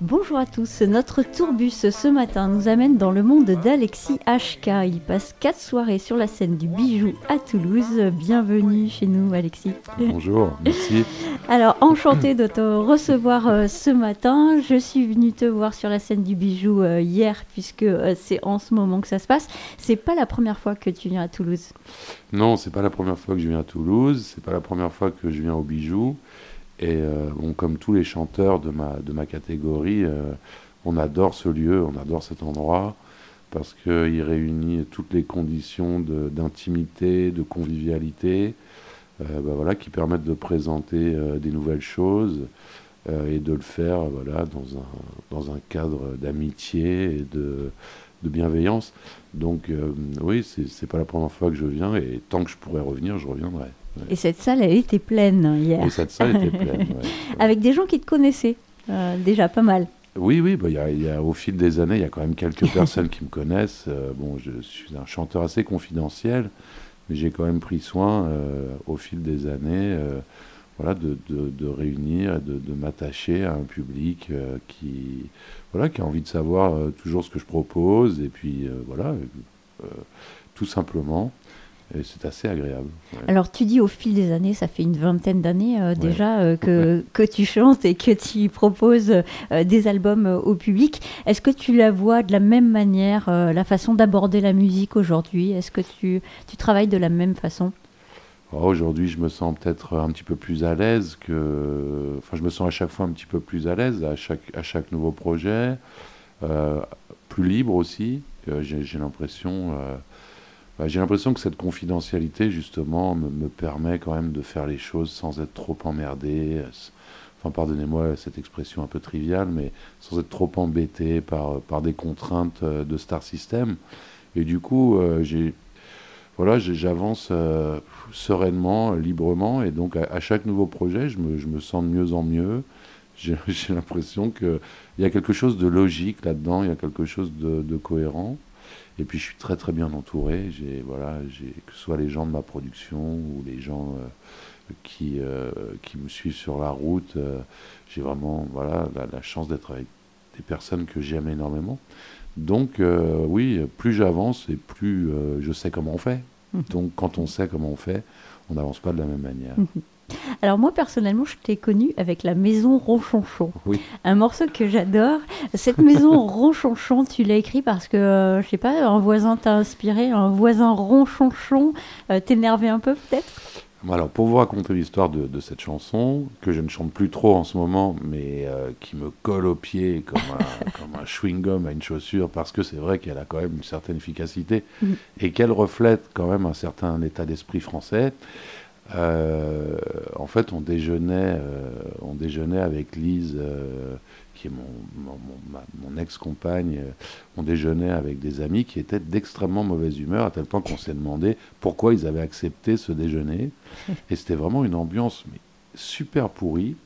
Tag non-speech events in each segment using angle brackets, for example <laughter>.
Bonjour à tous, notre tourbus ce matin nous amène dans le monde d'Alexis HK. Il passe quatre soirées sur la scène du bijou à Toulouse. Bienvenue chez nous Alexis. Bonjour, merci. <laughs> Alors enchanté de te recevoir euh, ce matin. Je suis venue te voir sur la scène du bijou euh, hier puisque euh, c'est en ce moment que ça se passe. C'est pas la première fois que tu viens à Toulouse. Non, c'est pas la première fois que je viens à Toulouse, c'est pas la première fois que je viens au bijou. Et euh, comme tous les chanteurs de ma, de ma catégorie, euh, on adore ce lieu, on adore cet endroit, parce qu'il réunit toutes les conditions d'intimité, de, convivialité, euh, bah voilà, qui permettent de présenter des nouvelles choses et de le faire voilà, dans, un, dans un cadre d'amitié et de, de bienveillance. Donc oui, c'est pas la première fois que je viens, et tant que je pourrais revenir, je reviendrai. Et cette salle, elle était pleine hier. Et cette salle était pleine, <laughs> Avec des gens qui te connaissaient, euh, déjà pas mal. Oui, oui, bah, y y a, au fil des années, il y a quand même quelques <laughs> personnes qui me connaissent. Euh, bon, je suis un chanteur assez confidentiel, mais j'ai quand même pris soin euh, au fil des années voilà, de, de, de, réunir, de, de m'attacher à un public qui, voilà, qui a envie de savoir toujours ce que je propose, et puis voilà, tout simplement. Et c'est assez agréable. Alors tu dis au fil des années, ça fait une vingtaine d'années euh, déjà euh, que, <laughs> que tu chantes et que tu proposes euh, des albums au public. Est-ce que tu la vois de la même manière, la façon d'aborder la musique aujourd'hui? Est-ce que tu, tu, travailles de la même façon? Oh, Aujourd'hui, je me sens peut-être un petit peu plus à l'aise que... Enfin, je me sens à chaque fois un petit peu plus à l'aise à chaque, à chaque nouveau projet. plus libre aussi. J'ai l'impression bah, j'ai l'impression que cette confidentialité, justement, me, permet quand même de faire les choses sans être trop emmerdé. Enfin, pardonnez-moi cette expression un peu triviale, mais sans être trop embêté par, par des contraintes euh, de Star System. Et du coup, euh, voilà, j'avance euh, sereinement, librement, et donc à, chaque nouveau projet, je me, je me, sens de mieux en mieux. J'ai <laughs> l'impression qu'il y a quelque chose de logique là-dedans, il y a quelque chose de cohérent. Et puis je suis très très bien entouré. J'ai voilà, j'ai que ce soit les gens de ma production ou les gens euh, qui euh, qui me suivent sur la route. Euh, j'ai vraiment voilà la, chance d'être avec des personnes que j'aime énormément. Donc oui, plus j'avance et plus je sais comment on fait. Mmh. Donc quand on sait comment on fait, on n'avance pas de la même manière. Mmh. Alors moi personnellement, je t'ai connu avec la maison Ronchonchon. Oui. Un morceau que j'adore. Cette maison <laughs> Ronchonchon, tu l'as écrit parce que, euh, je sais pas, un voisin t'a inspiré, un voisin Ronchonchon euh, t'énervait un peu peut-être? Alors, pour vous raconter l'histoire de, cette chanson, que je ne chante plus trop en ce moment, mais euh, qui me colle au pied comme un, <laughs> comme un chewing-gum à une chaussure, parce que c'est vrai qu'elle a quand même une certaine efficacité mm. et qu'elle reflète quand même un certain état d'esprit français. Euh, en fait, on déjeunait, euh, on déjeunait avec Lise, euh, qui est mon, ex-compagne. on déjeunait avec des amis qui étaient d'extrêmement mauvaise humeur, à tel point qu'on s'est demandé pourquoi ils avaient accepté ce déjeuner. Et c'était vraiment une ambiance super pourrie.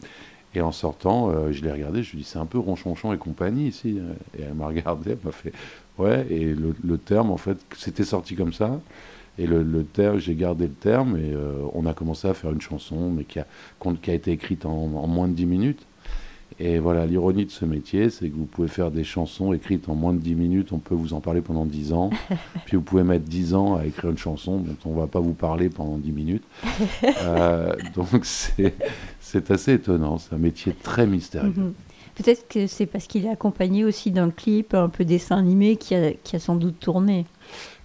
Et en sortant, je l'ai regardé, je lui ai dit c'est un peu ronchonchon et compagnie ici. Et elle m'a regardé, elle m'a fait ouais. Et le terme, en fait, c'était sorti comme ça. Et le, le terme, j'ai gardé le terme et euh, on a commencé à faire une chanson, mais qui a, qui a été écrite en, moins de 10 minutes. Et voilà, l'ironie de ce métier, c'est que vous pouvez faire des chansons écrites en moins de 10 minutes, on peut vous en parler pendant 10 ans, <laughs> puis vous pouvez mettre 10 ans à écrire une chanson dont on ne va pas vous parler pendant 10 minutes. <laughs> Euh, donc c'est assez étonnant, c'est un métier très mystérieux. Mhm. Peut-être que c'est parce qu'il est accompagné aussi d'un clip un peu dessin animé qui a, qui a sans doute tourné.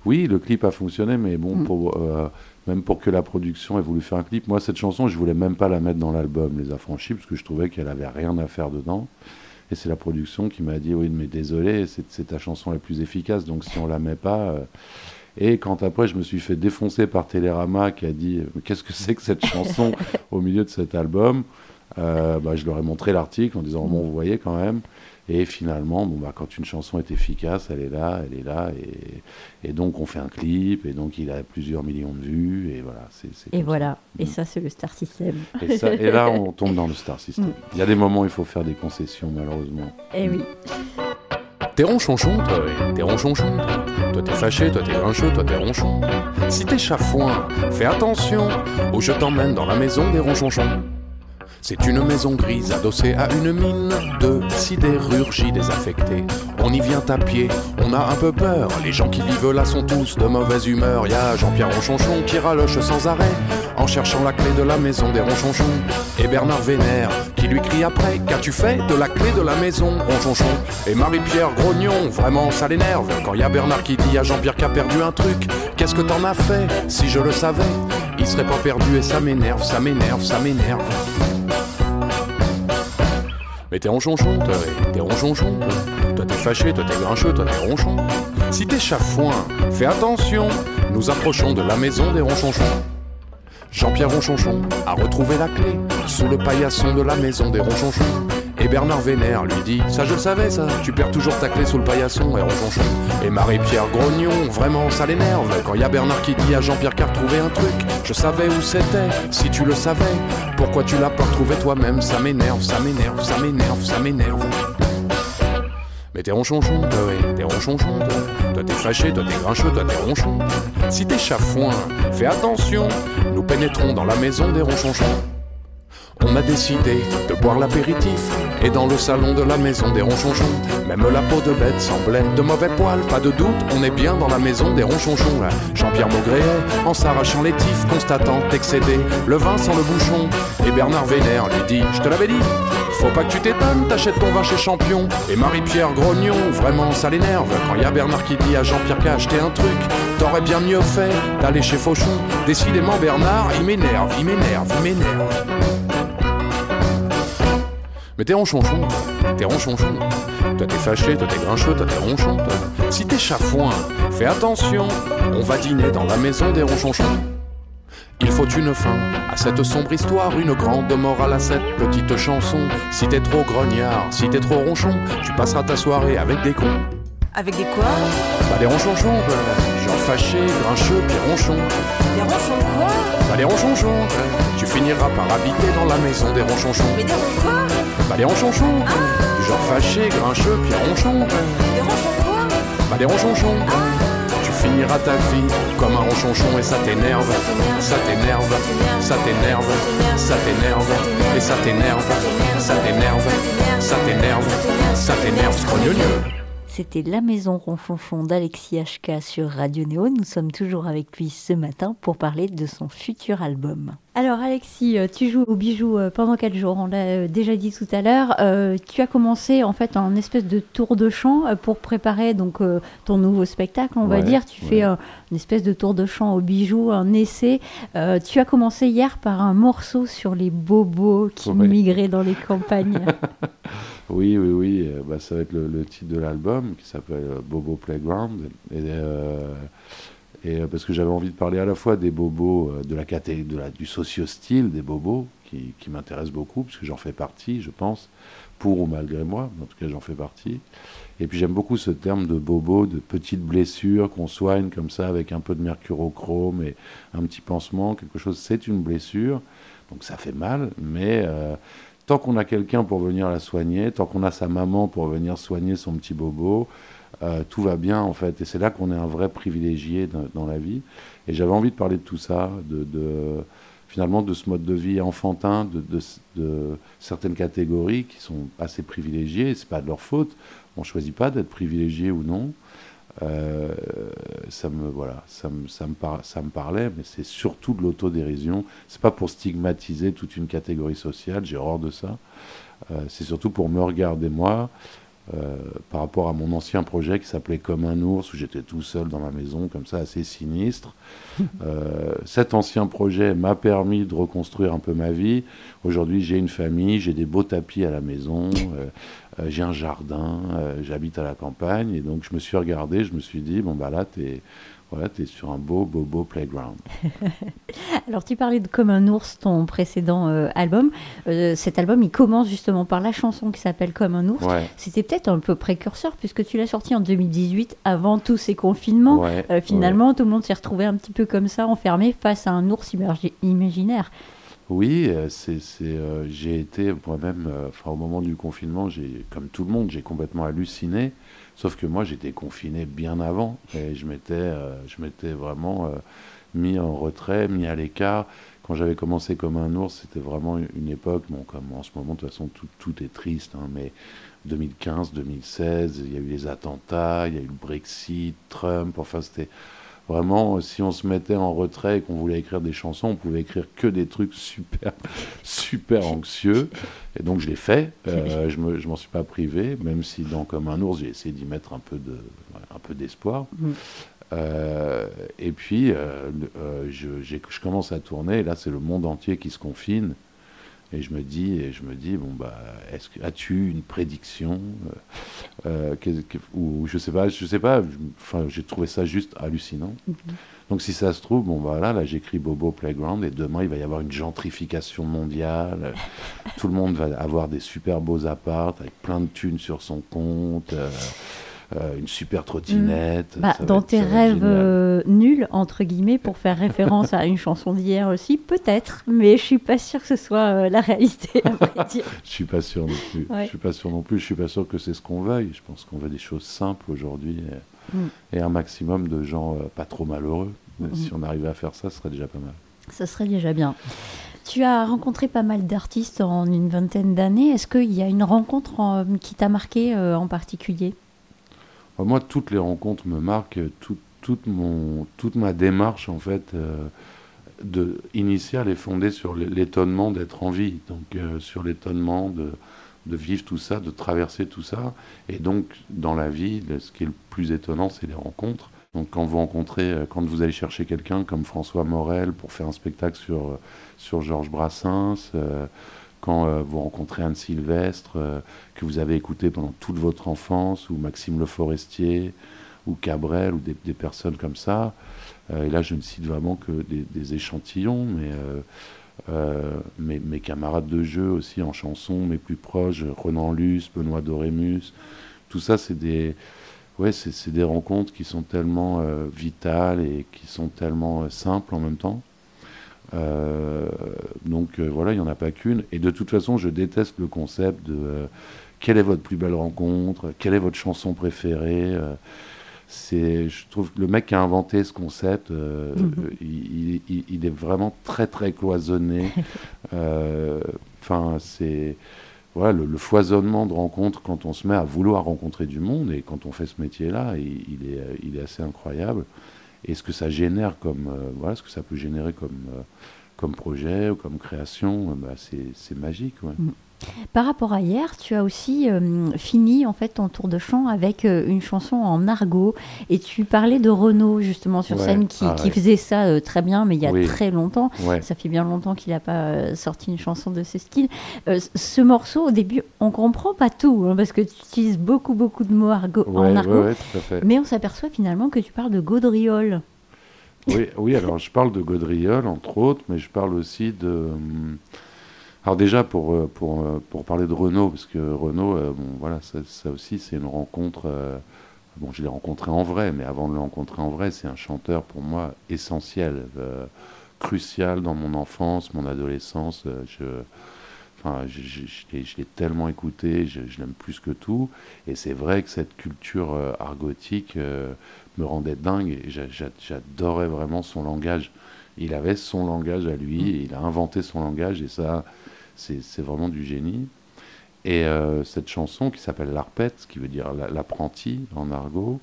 Oui, le clip a fonctionné, mais bon, mm. pour, euh, même pour que la production ait voulu faire un clip, moi, cette chanson, je voulais même pas la mettre dans l'album Les Affranchis, parce que je trouvais qu'elle avait rien à faire dedans. Et c'est la production qui m'a dit Oui, mais désolé, c'est ta chanson la plus efficace, donc si on la met pas. Euh, et quand après, je me suis fait défoncer par Télérama qui a dit Qu'est-ce que c'est que cette chanson <laughs> au milieu de cet album euh, bah, Je leur ai montré l'article en disant Bon, vous voyez quand même. Et finalement, bon, bah, quand une chanson est efficace, elle est là, elle est là, et, et, donc on fait un clip, et donc il a plusieurs millions de vues, et voilà. c'est et voilà, et mm. ça c'est le Star System. Et, ça, et, là on <laughs> tombe dans le Star System. Mm. Il y a des moments où il faut faire des concessions, malheureusement. Eh oui. T'es ronchonchon, toi, t'es ronchonchon. Toi t'es fâché, toi t'es grincheux, toi t'es ronchon. Si t'es chafouin, fais attention, ou je t'emmène dans la maison des ronchonchons. C'est une maison grise adossée à une mine de sidérurgie désaffectée. On y vient à pied, on a un peu peur. Les gens qui vivent là sont tous de mauvaise humeur. Y a Jean-Pierre Ronchonchon qui raloche sans arrêt en cherchant la clé de la maison des Ronchonchons. Et Bernard Vénère qui lui crie après Qu'as-tu fait de la clé de la maison, Ronchonchon Et Marie-Pierre Grognon, vraiment ça l'énerve. Quand y a Bernard qui dit à Jean-Pierre qui a perdu un truc Qu'est-ce que t'en as fait Si je le savais, il serait pas perdu et ça m'énerve, ça m'énerve, ça m'énerve. T'es ronchonchon, toi, t'es ronchonchon, toi. Toi t'es fâché, toi t'es grincheux, toi t'es ronchon. Si t'es chafouin, fais attention, nous approchons de la maison des ronchonchons. Jean-Pierre Ronchonchon a retrouvé la clé sous le paillasson de la maison des ronchonchons. Et Bernard Vénère lui dit Ça je le savais ça, tu perds toujours ta clé sous le paillasson et ronchonchon. Et Marie-Pierre Grognon, vraiment ça l'énerve quand y a Bernard qui dit à Jean-Pierre qu'a retrouvé un truc. Je savais où c'était, si tu le savais. Pourquoi tu l'as pas retrouvé toi-même? Ça m'énerve, ça m'énerve, ça m'énerve, ça m'énerve. Mais t'es ronchonchon, toi, t'es ronchonchon, toi. Toi t'es fâché, toi t'es grincheux, toi t'es ronchon. Si t'es chafouin, fais attention, nous pénétrons dans la maison des ronchonchons. On a décidé de boire l'apéritif et dans le salon de la maison des ronchonchons, même la peau de bête semblait de mauvais poils, pas de doute, on est bien dans la maison des ronchonchons. là. Jean-Pierre Maugréet, en s'arrachant les tifs, constatant excédé, le vin sans le bouchon. Et Bernard Vénère lui dit, je te l'avais dit, faut pas que tu t'étonnes, t'achètes ton vin chez Champion. Et Marie-Pierre Grognon, vraiment ça l'énerve, quand y a Bernard qui dit à Jean-Pierre qu'a acheté un truc, t'aurais bien mieux fait d'aller chez Fauchon. Décidément Bernard, il m'énerve, il m'énerve, il m'énerve. Mais t'es ronchonchon, t'es ronchonchon. Toi t'es fâché, toi t'es grincheux, toi t'es ronchon. Si t'es chafouin, fais attention, on va dîner dans la maison des ronchonchons. Il faut une fin à cette sombre histoire, une grande morale à cette petite chanson. Si t'es trop grognard, si t'es trop ronchon, tu passeras ta soirée avec des cons. Avec des quoi Bah des ronchonchons, quoi. genre fâché, grincheux, puis ronchon. Des ronchons quoi Bah des ronchonchons, quoi. tu finiras par habiter dans la maison des ronchonchons. Mais des ronchons quoi Bah des ronchonchons, du genre fâché, grincheux, puis ronchon. Des ronchons quoi Bah des ronchonchons, quoi. tu finiras ta vie comme un ronchonchon et ça t'énerve, ça t'énerve, ça t'énerve, ça t'énerve, et ça t'énerve, ça t'énerve, ça t'énerve, ça t'énerve, scrogneux. C'était La Maison Ronchonchon d'Alexis HK sur Radio Néo. Nous sommes toujours avec lui ce matin pour parler de son futur album. Alors Alexis, euh, tu joues au bijou euh, pendant 4 jours, on l'a euh, déjà dit tout à l'heure. Euh, tu as commencé en fait en espèce de tour de chant pour préparer donc euh, ton nouveau spectacle, on va dire. Tu ouais. fais euh, une espèce de tour de chant au bijou, un essai. Tu as commencé hier par un morceau sur les bobos qui Ouais. migraient dans les campagnes. <laughs> <laughs> Oui, oui, oui. bah, ça va être le, le titre de l'album qui s'appelle Bobo Playground. Et, euh, parce que j'avais envie de parler à la fois des bobos, euh, de la de la, du socio-style des bobos, qui, m'intéresse beaucoup, puisque j'en fais partie, je pense, pour ou malgré moi, mais en tout cas j'en fais partie. Et puis j'aime beaucoup ce terme de bobo, de petites blessures qu'on soigne comme ça avec un peu de mercurochrome et un petit pansement, quelque chose, c'est une blessure, donc ça fait mal, mais euh, tant qu'on a quelqu'un pour venir la soigner, tant qu'on a sa maman pour venir soigner son petit bobo, euh, tout va bien en fait. Et c'est là qu'on est un vrai privilégié dans, la vie. Et j'avais envie de parler de tout ça, de, finalement de ce mode de vie enfantin, de, de- de certaines catégories qui sont assez privilégiées. C'est pas de leur faute. On choisit pas d'être privilégié ou non. Euh, ça me voilà, ça me, ça me, par- ça me parlait, mais c'est surtout de l'autodérision. C'est pas pour stigmatiser toute une catégorie sociale, j'ai horreur de ça. Euh, c'est surtout pour me regarder moi euh, par rapport à mon ancien projet qui s'appelait Comme un ours, où j'étais tout seul dans ma maison, comme ça, assez sinistre. <laughs> Cet ancien projet m'a permis de reconstruire un peu ma vie. Aujourd'hui, j'ai une famille, j'ai des beaux tapis à la maison, j'ai un jardin, euh, j'habite à la campagne, et donc je me suis regardé, je me suis dit, bon bah là, t'es voilà, es sur un beau, beau, beau playground. <laughs> Alors tu parlais de Comme un ours, ton précédent euh, album. Euh, cet album, il commence justement par la chanson qui s'appelle Comme un ours. Ouais, C'était peut-être un peu précurseur puisque tu l'as sorti en 2018 avant tous ces confinements. ouais, Euh, finalement, tout le monde s'est retrouvé un petit peu comme ça, enfermé face à un ours imagi- imaginaire. Oui, euh, c'est, euh, j'ai été moi-même, euh, enfin, au moment du confinement, j'ai, comme tout le monde, j'ai complètement halluciné. Sauf que moi, j'étais confiné bien avant et je m'étais, euh, je m'étais vraiment mis en retrait, mis à l'écart. Quand j'avais commencé comme un ours, c'était vraiment une époque, bon, comme en ce moment, de toute façon, tout, tout est triste, hein, mais 2015, 2016, il y a eu les attentats, il y a eu le Brexit, Trump, enfin, c'était vraiment, si on se mettait en retrait et qu'on voulait écrire des chansons, on pouvait écrire que des trucs <laughs> super, super anxieux. Et donc, je l'ai fait. Euh, je me, je m'en suis pas privé, même si dans Comme un ours, j'ai essayé d'y mettre un peu de, un peu d'espoir. Mm. Euh, et puis, euh, je, j'ai- je commence à tourner. Et là, c'est le monde entier qui se confine. Et je me dis, et je me dis, bon bah, est-ce que as-tu une prédiction euh, euh, que- ou je sais pas, je sais pas. Enfin, j'ai trouvé ça juste hallucinant. Donc si ça se trouve, bon bah là, là j'écris Bobo Playground et demain il va y avoir une gentrification mondiale. Tout le monde va avoir des super beaux appartes avec plein de thunes sur son compte, euh, euh, une super trottinette. Bah, dans être- tes rêves euh, nuls, entre guillemets, pour faire référence à une chanson d'hier aussi, peut-être, mais je suis pas sûre que ce soit euh, la réalité, à vrai <laughs> dire. Je suis pas sûr non plus. Ouais. Je suis pas sûr non plus. Je suis pas sûr que c'est ce qu'on veuille. Je pense qu'on veut des choses simples aujourd'hui et, Mm. et un maximum de gens pas trop malheureux. Mm. Si on arrivait à faire ça, ce serait déjà pas mal. Ce serait déjà bien. Tu as rencontré pas mal d'artistes en une vingtaine d'années. Est-ce qu'il y a une rencontre en- qui t'a marqué en particulier? Moi, toutes les rencontres me marquent. Tout- toute, mon, toute ma démarche, en fait, euh, de, initiale est fondée sur l'étonnement d'être en vie. Donc, euh, sur l'étonnement de, de vivre tout ça, de traverser tout ça. Et donc, dans la vie, ce qui est le plus étonnant, c'est les rencontres. Donc, quand vous rencontrez, euh, quand vous allez chercher quelqu'un comme François Morel pour faire un spectacle sur, euh, sur Georges Brassens, euh, quand euh, vous rencontrez Anne Sylvestre, euh, que vous avez écouté pendant toute votre enfance, ou Maxime Le Forestier, ou Cabrel, ou des, personnes comme ça. Euh, et là, je ne cite vraiment que des, échantillons, mais mes, camarades de jeu aussi en chanson, mes plus proches, Renan Luce, Benoît Dorémus, tout ça, c'est des, ouais, c'est, des rencontres qui sont tellement vitales et qui sont tellement simples en même temps. Euh, donc euh, voilà, il n'y en a pas qu'une. Et de toute façon, je déteste le concept de euh, quelle est votre plus belle rencontre, quelle est votre chanson préférée. c'est, je trouve que le mec qui a inventé ce concept, <laughs> il, il- il est vraiment très très cloisonné. <laughs> Enfin, c'est voilà le, le foisonnement de rencontres quand on se met à vouloir rencontrer du monde et quand on fait ce métier-là, il, il est, il est assez incroyable. Et ce que ça génère comme euh, voilà, ce que ça peut générer comme euh, comme projet ou comme création, euh, bah, c'est, magique. ouais. Par rapport à hier, tu as aussi euh, fini en fait ton tour de chant avec euh, une chanson en argot et tu parlais de Renaud justement sur Ouais, scène qui, ah qui ouais. faisait ça euh, très bien mais il y a Oui. très longtemps. Ouais. Ça fait bien longtemps qu'il n'a pas sorti une chanson de ce style. Ce morceau, au début, on comprend pas tout hein, parce que tu utilises beaucoup beaucoup de mots argot, en argot, ouais, tout à fait. mais on s'aperçoit finalement que tu parles de gaudriole. Oui, oui, alors je parle de Gaudriol, entre autres, mais je parle aussi de... Alors déjà, pour, euh, pour, euh, pour parler de Renaud, parce que Renaud, euh, bon, voilà, ça, ça aussi, c'est une rencontre... Bon, je l'ai rencontré en vrai, mais avant de le rencontrer en vrai, c'est un chanteur pour moi essentiel, crucial dans mon enfance, mon adolescence. je, enfin, je, je- je l'ai- je l'ai tellement écouté, je, je l'aime plus que tout. Et c'est vrai que cette culture euh, argotique euh, me rendait dingue j'adorais vraiment son langage. Il avait son langage à lui, et il a inventé son langage et ça, c'est vraiment du génie. Et euh, cette chanson qui s'appelle L'Arpette, qui veut dire la- l'apprenti en argot,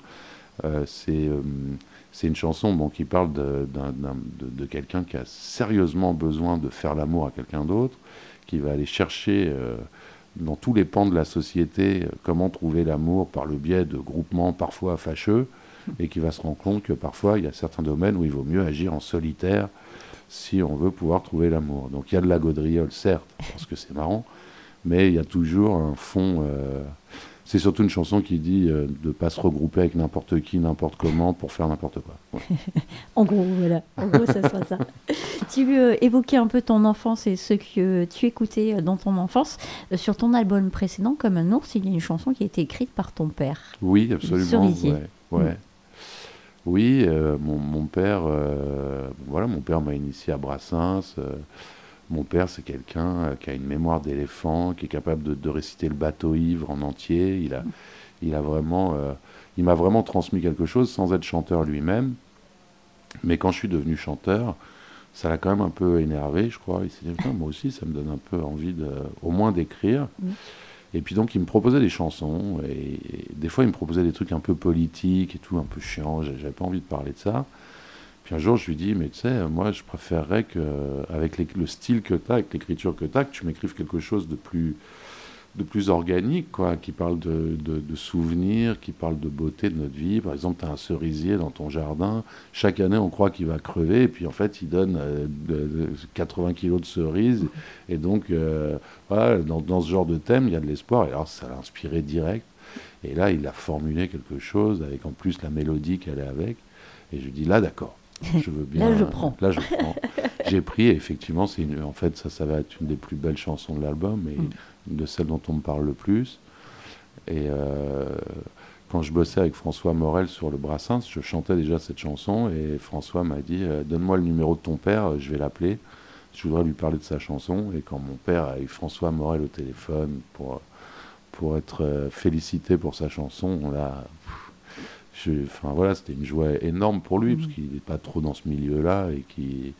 euh, c'est euh, c'est une chanson bon, qui parle de, quelqu'un qui a sérieusement besoin de faire l'amour à quelqu'un d'autre, qui va aller chercher dans tous les pans de la société comment trouver l'amour par le biais de groupements parfois fâcheux, et qui va se rendre compte que parfois il y a certains domaines où il vaut mieux agir en solitaire si on veut pouvoir trouver l'amour. Donc il y a de la gaudriole, certes, parce que c'est marrant, mais il y a toujours un fond. euh, c'est surtout une chanson qui dit euh, de ne pas se regrouper avec n'importe qui, n'importe comment pour faire n'importe quoi. <laughs> En gros, voilà. En gros, ça sera ça. <laughs> Tu euh, évoquais un peu ton enfance et ce que tu écoutais euh, dans ton enfance. Euh, sur ton album précédent, Comme un ours, il y a une chanson qui a été écrite par ton père. Oui, absolument. cerisier. ouais, ouais. Oui, euh, mon, père, euh, voilà, mon père m'a initié à Brassens. euh, Mon père, c'est quelqu'un qui a une mémoire d'éléphant, qui est capable de, réciter le bateau ivre en entier. Il a, vraiment, m'a vraiment transmis quelque chose sans être chanteur lui-même. Mais quand je suis devenu chanteur, ça l'a quand même un peu énervé, je crois. Il s'est dit, moi aussi, ça me donne un peu envie au moins d'écrire. Mm. Et puis donc, il me proposait des chansons. Et, des fois, il me proposait des trucs un peu politiques et tout, un peu chiants. J'ai- J'avais pas envie de parler de ça. Puis un jour, je lui dis, mais tu sais, moi, je préférerais que, avec le style que tu as, avec l'écriture que tu as, que tu m'écrives quelque chose de plus, de plus organique, quoi, qui parle de, de- de souvenirs, qui parle de beauté de notre vie. Par exemple, tu as un cerisier dans ton jardin. Chaque année, on croit qu'il va crever, et puis en fait, il donne euh, de- de 80 kilos de cerises. Et donc, euh, voilà, dans, dans ce genre de thème, il y a de l'espoir. Et alors, ça l'a inspiré direct. Et là, il a formulé quelque chose, avec en plus la mélodie qu'elle est avec. Et je lui dis, là, d'accord. Je veux bien. Là, je prends. Là, je prends. J'ai pris, et effectivement, c'est en fait, ça, ça va être une des plus belles chansons de l'album, et Mm. une de celles dont on me parle le plus. Et euh, quand je bossais avec François Morel sur le Brassens, je chantais déjà cette chanson, et François m'a dit euh, Donne-moi le numéro de ton père, euh, je vais l'appeler. Je voudrais lui parler de sa chanson. Et quand mon père a eu François Morel au téléphone pour, pour être félicité pour sa chanson, là. Je, enfin voilà, c'était une joie énorme pour lui Mhm. parce qu'il n'est pas trop dans ce milieu-là et qui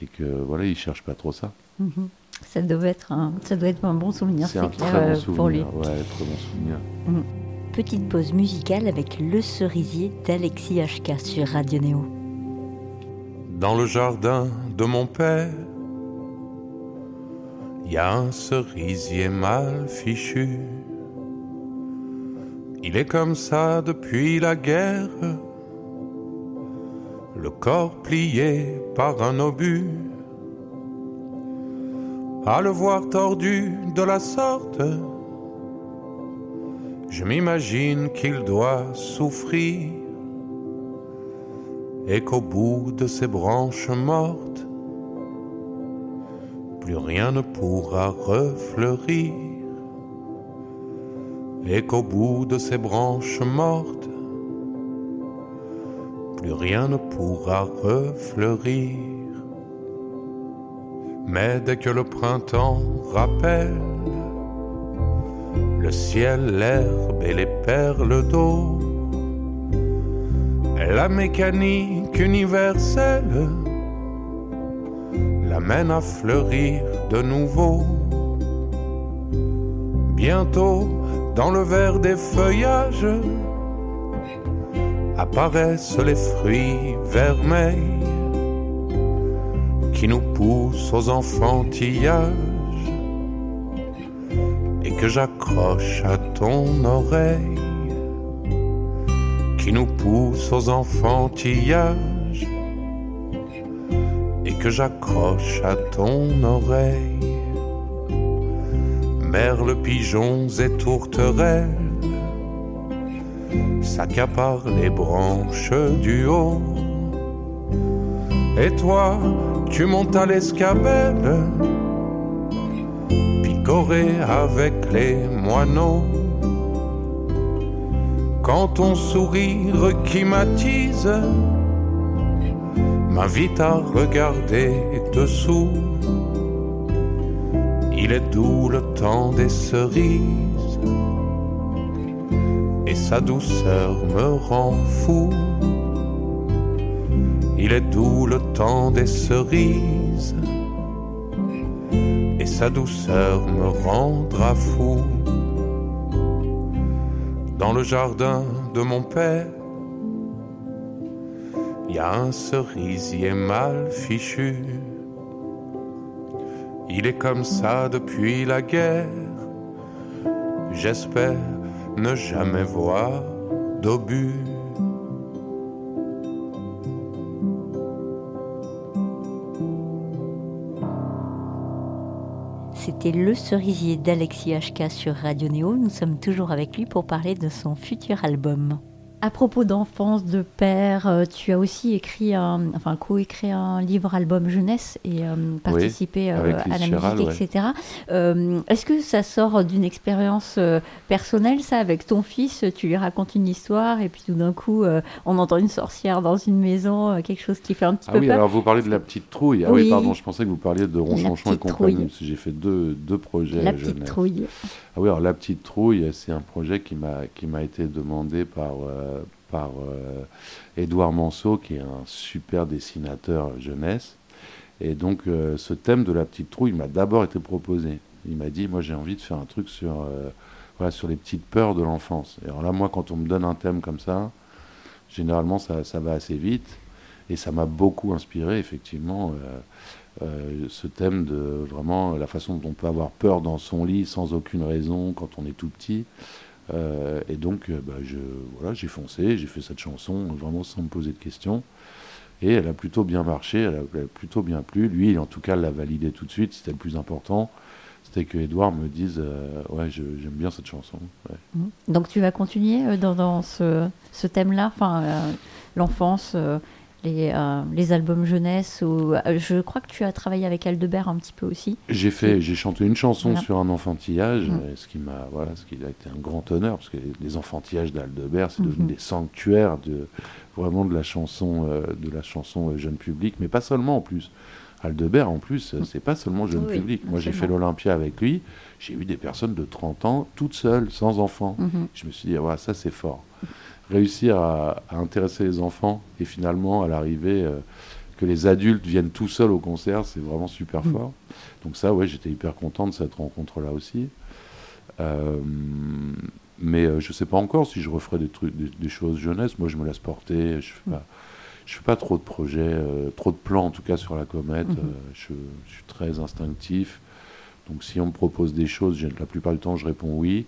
et que voilà, il cherche pas trop ça. Mhm. Ça doit être un, ça doit être un bon souvenir, C'est c'est un clair, très bon euh, souvenir. pour lui. Ouais, très bon souvenir. Petite pause musicale avec Le Cerisier d'Alexis HK sur Radio Néo. Dans le jardin de mon père, il y a un cerisier mal fichu. Il est comme ça depuis la guerre, le corps plié par un obus. À le voir tordu de la sorte, je m'imagine qu'il doit souffrir. Et qu'au bout de ses branches mortes, plus rien ne pourra refleurir, et qu'au bout de ses branches mortes, plus rien ne pourra refleurir. Mais dès que le printemps rappelle le ciel, l'herbe et les perles d'eau, la mécanique universelle l'amène à fleurir de nouveau. Bientôt, dans le vert des feuillages, apparaissent les fruits vermeils qui nous poussent aux enfantillages et que j'accroche à ton oreille qui nous pousse aux enfantillages et que j'accroche à ton oreille. Merles, pigeons et tourterelles s'accaparent les branches du haut. Et toi, tu montes à l'escabelle, picoré avec les moineaux quand ton sourire qui m'attise m'invite à regarder dessous. Il est doux le temps des cerises sa douceur me rend fou. Il est doux le temps des cerises et sa douceur me rendra fou dans le jardin de mon père. Il y a un cerisier mal fichu. Il est comme ça depuis la guerre. J'espère ne jamais voir d'obus. C'était Le Cerisier d'Alexis HK sur Radio Néo. Nous sommes toujours avec lui pour parler de son futur album. À propos d'enfance, de père, euh, tu as aussi écrit un, enfin co-écrit un livre-album jeunesse et euh, participé euh, à la musique, ouais. etc. Euh, Est-ce que ça sort d'une expérience personnelle, ça, avec ton fils? Tu lui racontes une histoire et puis tout d'un coup, euh, on entend une sorcière dans une maison, quelque chose qui fait un petit Ah peu oui, peur? alors vous parlez de la petite trouille. Ah oui, Oui. pardon, je pensais que vous parliez de Ronchonchon et compagnie, parce que j'ai fait deux, deux projets La petite jeunesse. trouille. Ah oui, alors La Petite Trouille, c'est un projet qui m'a qui m'a été demandé par par euh, Édouard Manceau, qui est un super dessinateur jeunesse. Et donc, euh, ce thème de La Petite Trouille m'a d'abord été proposé. Il m'a dit, moi, j'ai envie de faire un truc sur euh, les petites peurs de l'enfance. Et alors là, moi, quand on me donne un thème comme ça, généralement, ça, va assez vite. Et ça m'a beaucoup inspiré, effectivement. ce thème de vraiment la façon dont on peut avoir peur dans son lit sans aucune raison quand on est tout petit. Euh, et donc, euh, bah, je, voilà, j'ai foncé, j'ai fait cette chanson vraiment sans me poser de questions. Et elle a plutôt bien marché, elle a, plutôt bien plu. Lui, en tout cas, l'a validé tout de suite. C'était le plus important. C'était que Edouard me dise euh, Ouais, j'aime bien cette chanson. Mhm. Donc tu vas continuer dans, dans ce, ce thème-là, enfin l'enfance, les, euh, les albums jeunesse. Ou, euh, je crois que tu as travaillé avec Aldebert un petit peu aussi. J'ai fait, j'ai chanté une chanson Voilà. sur un enfantillage, Mhm. euh, ce qui m'a, voilà, ce qui a été un grand honneur parce que les enfantillages d'Aldebert, c'est Mhm. devenu des sanctuaires de vraiment de la chanson, euh, de la chanson euh, jeune public, mais pas seulement en plus. Aldebert en plus, euh, c'est pas seulement jeune Oui, public. Moi, j'ai fait l'Olympia avec lui. J'ai eu des personnes de 30 ans toutes seules, sans enfants. Mhm. Je me suis dit, ça c'est fort. Réussir à, à intéresser les enfants et finalement à l'arrivée euh, que les adultes viennent tout seuls au concert, c'est vraiment super Mm. fort. Donc ça, ouais, j'étais hyper content de cette rencontre-là aussi. Euh, mais euh, je sais pas encore si je referai des trucs, des, des choses jeunesse. Moi, je me laisse porter. Je fais pas, je fais pas trop de projets, euh, trop de plans en tout cas sur la comète. Mhm. Euh, je, je suis très instinctif. Donc si on me propose des choses, la plupart du temps, je réponds oui.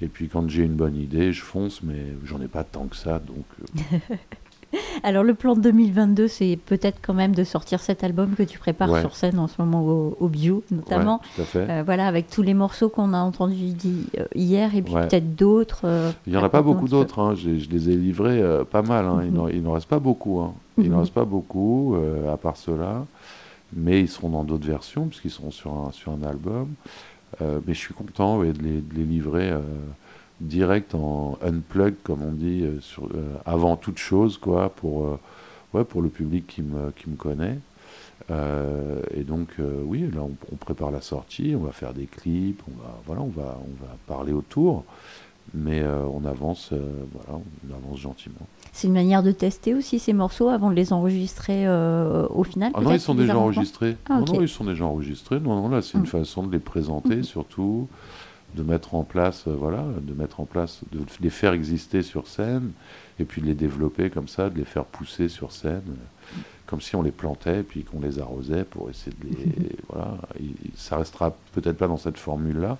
Et puis quand j'ai une bonne idée, je fonce, mais j'en ai pas tant que ça. Donc <laughs> <laughs> Alors le plan de 2022, c'est peut-être quand même de sortir cet album que tu prépares Ouais. sur scène en ce moment au, au Bio, notamment. ouais, tout à fait. Euh, voilà, avec tous les morceaux qu'on a entendus euh, hier et puis Ouais. peut-être d'autres. euh, Il n'y en a pas beaucoup d'autres. hein. Je les ai livrés euh, pas mal. hein. Il Mhm. n'en- Il n'en reste pas beaucoup. hein. Il n'en Mhm. reste pas beaucoup, à part ceux-là. Mais ils seront dans d'autres versions, puisqu'ils seront sur un, sur un album. Mais je suis content de, les, de les livrer direct en unplug, comme on dit, euh, sur, euh, avant toute chose, quoi, pour, euh, ouais, pour le public qui me, qui me connaît. Euh, et donc, euh, oui, là, on, on prépare la sortie, on va faire des clips, on va, voilà, on va, on va parler autour, mais euh, on avance, voilà, on avance gentiment. C'est une manière de tester aussi ces morceaux avant de les enregistrer au final. Ah non, ils sont déjà enregistrés. Ah, non, ok. non, ils sont déjà enregistrés. Non, non, là, c'est une Mm. façon de les présenter, Mhm. surtout, de mettre en place, euh, voilà, de mettre en place, de les faire exister sur scène, et puis de les développer comme ça, de les faire pousser sur scène, euh, comme si on les plantait, puis qu'on les arrosait pour essayer de les, <laughs> voilà. Et ça restera peut-être pas dans cette formule-là.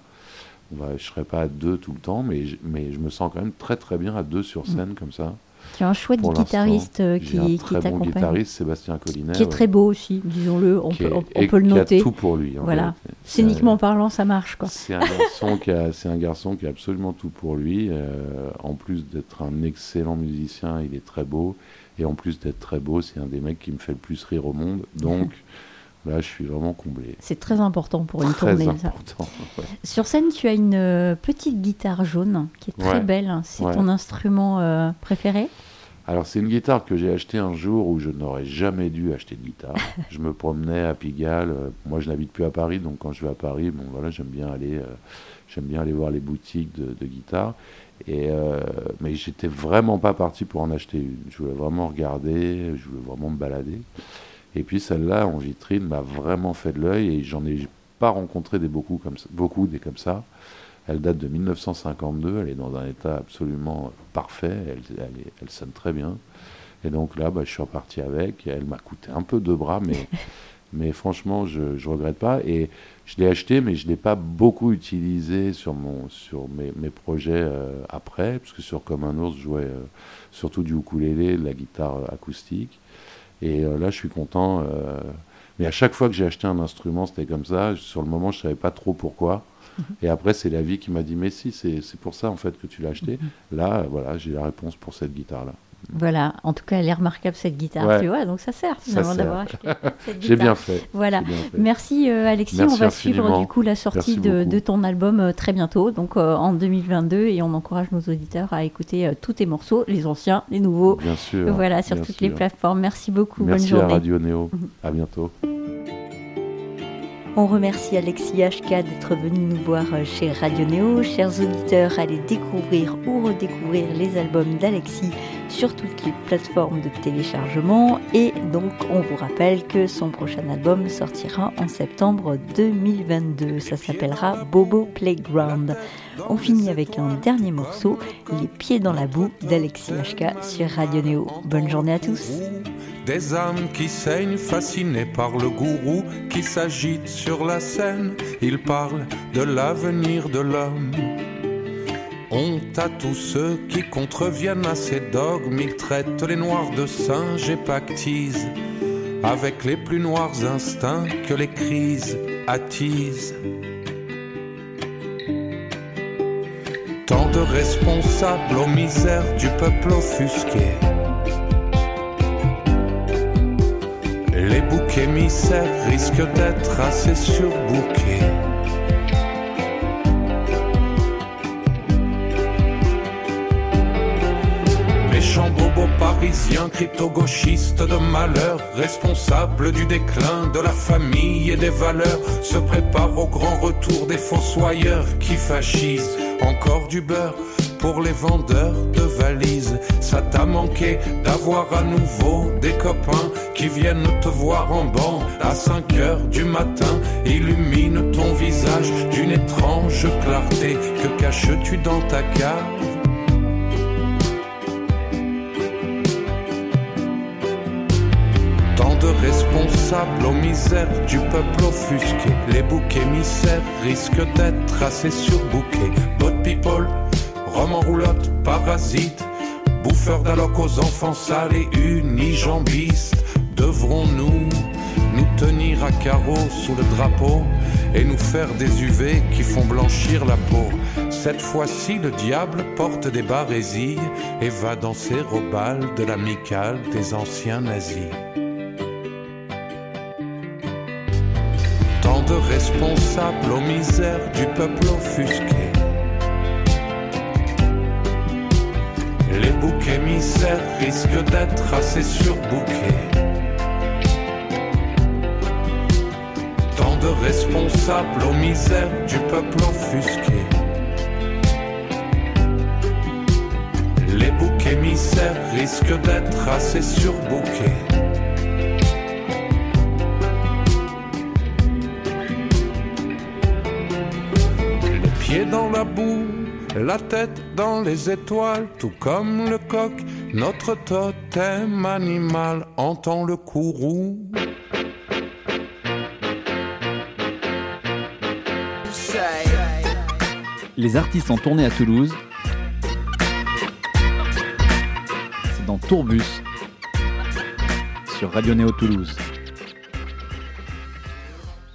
On va, je serai pas à deux tout le temps, mais je, mais je me sens quand même très très bien à deux sur Mm. scène comme ça. Tu as un chouette guitariste euh, J'ai un qui, qui très bon guitariste, Sébastien Collinet. Qui est ouais, très beau aussi, disons-le, on, qui peut, est- on, peut le qui a noter. tout pour lui. en Voilà. Scéniquement parlant, ça marche quoi. C'est un <laughs> garçon qui a, c'est un garçon qui a absolument tout pour lui. euh, en plus d'être un excellent musicien, il est très beau. Et en plus d'être très beau, c'est un des mecs qui me fait le plus rire au monde. Donc <laughs> là, je suis vraiment comblé. C'est très important pour une Très tournée. ça. important. <laughs> ouais. Sur scène, tu as une euh, petite guitare jaune qui est très Ouais. belle. C'est Ouais. ton instrument euh, préféré? Alors c'est une guitare que j'ai achetée un jour où je n'aurais jamais dû acheter de guitare. <laughs> je me promenais à Pigalle. euh, moi, je n'habite plus à Paris, donc quand je vais à Paris, bon voilà, j'aime bien aller, euh, j'aime bien aller voir les boutiques de, de guitares. Et euh, mais j'étais vraiment pas parti pour en acheter une. Je voulais vraiment regarder, je voulais vraiment me balader. Et puis celle-là en vitrine m'a vraiment fait de l'œil et j'en ai pas rencontré des beaucoup comme ça, beaucoup des comme ça. Elle date de 1952, elle est dans un état absolument parfait, elle, elle, est- elle sonne très bien. Et donc là, bah, je suis reparti avec, elle m'a coûté un peu deux bras, mais, <laughs> mais franchement, je ne regrette pas. Et je l'ai acheté, mais je ne l'ai pas beaucoup utilisé sur, mon, sur mes, mes projets euh, après, parce que sur Comme un ours, je jouais euh, surtout du ukulélé, de la guitare acoustique. Et euh, là, je suis content. euh, mais à chaque fois que j'ai acheté un instrument, c'était comme ça. Sur le moment, je ne savais pas trop pourquoi. Et après, c'est la vie qui m'a dit, mais si, c'est c'est pour ça en fait que tu l'as acheté. Là, voilà, j'ai la réponse pour cette guitare-là. Voilà, en tout cas, elle est remarquable cette guitare, Ouais. tu vois, donc ça sert finalement d'avoir acheté cette <laughs> J'ai bien fait. Voilà. j'ai bien fait. Merci euh, Alexis, Merci on va suivre du coup la sortie Merci de, ton album euh, très bientôt, donc euh, en 2022, et on encourage nos auditeurs à écouter euh, tous tes morceaux, les anciens, les nouveaux, Bien sûr. voilà, sur toutes les plateformes. Merci beaucoup, Merci bonne à journée. Radio Néo. <laughs> À bientôt. On remercie Alexis HK d'être venu nous voir chez Radio Néo. Chers auditeurs, allez découvrir ou redécouvrir les albums d'Alexis sur toutes les plateformes de téléchargement. Et donc, on vous rappelle que son prochain album sortira en septembre 2022. Ça s'appellera Bobo Playground. On finit avec un dernier morceau, Les pieds dans la boue d'Alexis HK sur Radio Néo. Bonne journée à tous. Des âmes qui saignent, fascinées par le gourou qui s'agite sur la scène. Il parle de l'avenir de l'homme. Honte à tous ceux qui contreviennent à ces dogmes. Il traite les noirs de singes et pactise avec les plus noirs instincts que les crises attisent. Tant de responsables aux misères du peuple offusqué. Les boucs émissaires risquent d'être assez surbookés. Crypto-gauchistes de malheur, responsables du déclin de la famille et des valeurs, se préparent au grand retour des fossoyeurs qui fascisent. Encore du beurre pour les vendeurs de valises. Ça t'a manqué d'avoir à nouveau des copains qui viennent te voir en banc à 5 heures du matin. Illumine ton visage d'une étrange clarté. Que caches-tu dans ta cave? Aux misères du peuple offusqué. Les boucs émissaires risquent d'être assez surbookés. Bot people, rhum en roulotte, parasites, bouffeurs d'alloc aux enfants sales et unijambistes. Devrons-nous nous tenir à carreau sous le drapeau et nous faire des UV qui font blanchir la peau? Cette fois-ci, le diable porte des barésilles et va danser au bal de l'amicale des anciens nazis. Responsables aux misères du peuple offusqué. Les boucs émissaires risquent d'être assez surbookés. Tant de responsables aux misères du peuple offusqué. Les boucs émissaires risquent d'être assez surbookés. La boue, la tête dans les étoiles, tout comme le coq, notre totem animal entend le courroux. Les artistes en tournée à Toulouse. C'est dans Tourbus sur Radio Néo Toulouse.